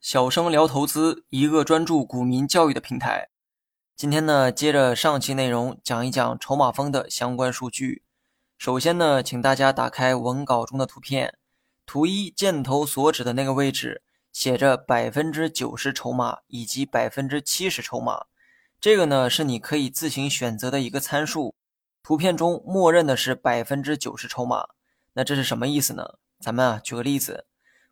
小生聊投资，一个专注股民教育的平台。今天呢，接着上期内容讲一讲筹码峰的相关数据。首先呢，请大家打开文稿中的图片，图一箭头所指的那个位置写着百分之九十筹码以及百分之七十筹码，这个呢是你可以自行选择的一个参数。图片中默认的是百分之九十筹码，那这是什么意思呢？咱们啊举个例子，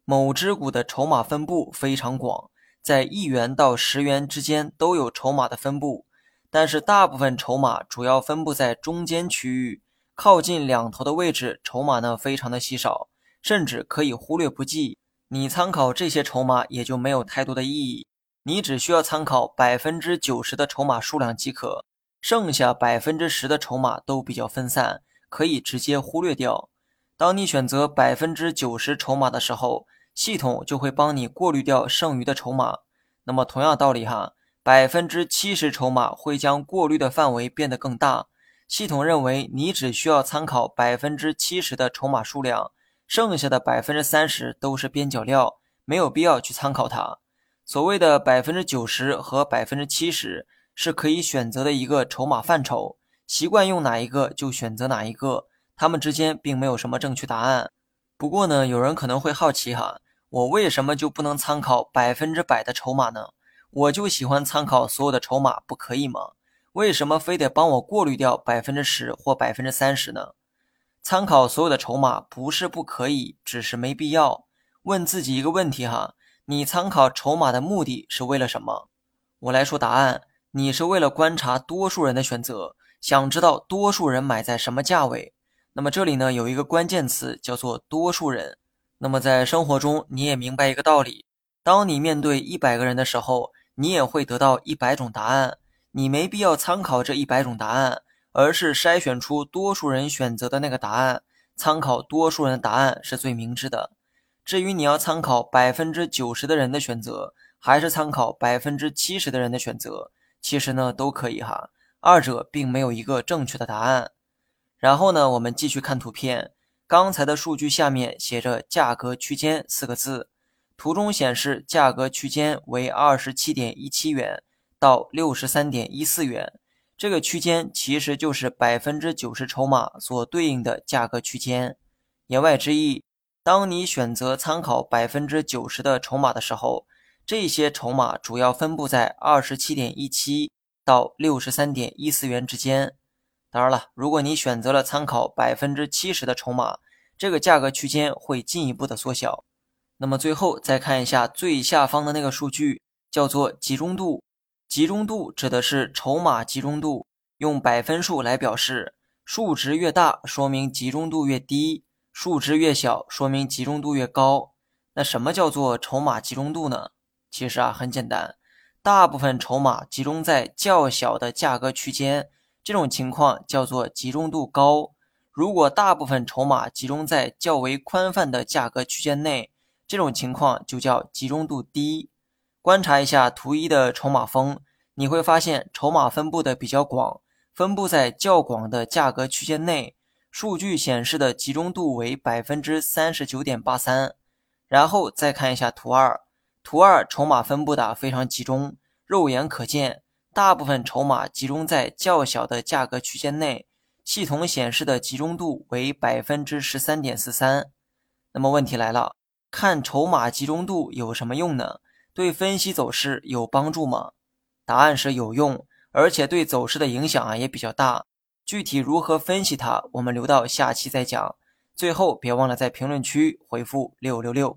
某只股的筹码分布非常广。在一元到十元之间都有筹码的分布，但是大部分筹码主要分布在中间区域，靠近两头的位置，筹码呢非常的稀少，甚至可以忽略不计。你参考这些筹码也就没有太多的意义，你只需要参考百分之九十的筹码数量即可，剩下百分之十的筹码都比较分散，可以直接忽略掉。当你选择百分之九十筹码的时候。系统就会帮你过滤掉剩余的筹码。那么同样道理哈，百分之七十筹码会将过滤的范围变得更大。系统认为你只需要参考百分之七十的筹码数量，剩下的百分之三十都是边角料，没有必要去参考它。所谓的百分之九十和百分之七十是可以选择的一个筹码范畴，习惯用哪一个就选择哪一个，他们之间并没有什么正确答案。不过呢，有人可能会好奇哈。我为什么就不能参考百分之百的筹码呢？我就喜欢参考所有的筹码，不可以吗？为什么非得帮我过滤掉百分之十或百分之三十呢？参考所有的筹码不是不可以，只是没必要。问自己一个问题哈：你参考筹码的目的是为了什么？我来说答案：你是为了观察多数人的选择，想知道多数人买在什么价位。那么这里呢有一个关键词叫做多数人。那么在生活中，你也明白一个道理：当你面对一百个人的时候，你也会得到一百种答案。你没必要参考这一百种答案，而是筛选出多数人选择的那个答案。参考多数人的答案是最明智的。至于你要参考百分之九十的人的选择，还是参考百分之七十的人的选择，其实呢都可以哈。二者并没有一个正确的答案。然后呢，我们继续看图片。刚才的数据下面写着“价格区间”四个字，图中显示价格区间为二十七点一七元到六十三点一四元，这个区间其实就是百分之九十筹码所对应的价格区间。言外之意，当你选择参考百分之九十的筹码的时候，这些筹码主要分布在二十七点一七到六十三点一四元之间。当然了，如果你选择了参考百分之七十的筹码，这个价格区间会进一步的缩小。那么最后再看一下最下方的那个数据，叫做集中度。集中度指的是筹码集中度，用百分数来表示，数值越大说明集中度越低，数值越小说明集中度越高。那什么叫做筹码集中度呢？其实啊很简单，大部分筹码集中在较小的价格区间。这种情况叫做集中度高。如果大部分筹码集中在较为宽泛的价格区间内，这种情况就叫集中度低。观察一下图一的筹码峰，你会发现筹码分布的比较广，分布在较广的价格区间内。数据显示的集中度为百分之三十九点八三。然后再看一下图二，图二筹码分布的非常集中，肉眼可见。大部分筹码集中在较小的价格区间内，系统显示的集中度为百分之十三点四三。那么问题来了，看筹码集中度有什么用呢？对分析走势有帮助吗？答案是有用，而且对走势的影响啊也比较大。具体如何分析它，我们留到下期再讲。最后别忘了在评论区回复六六六。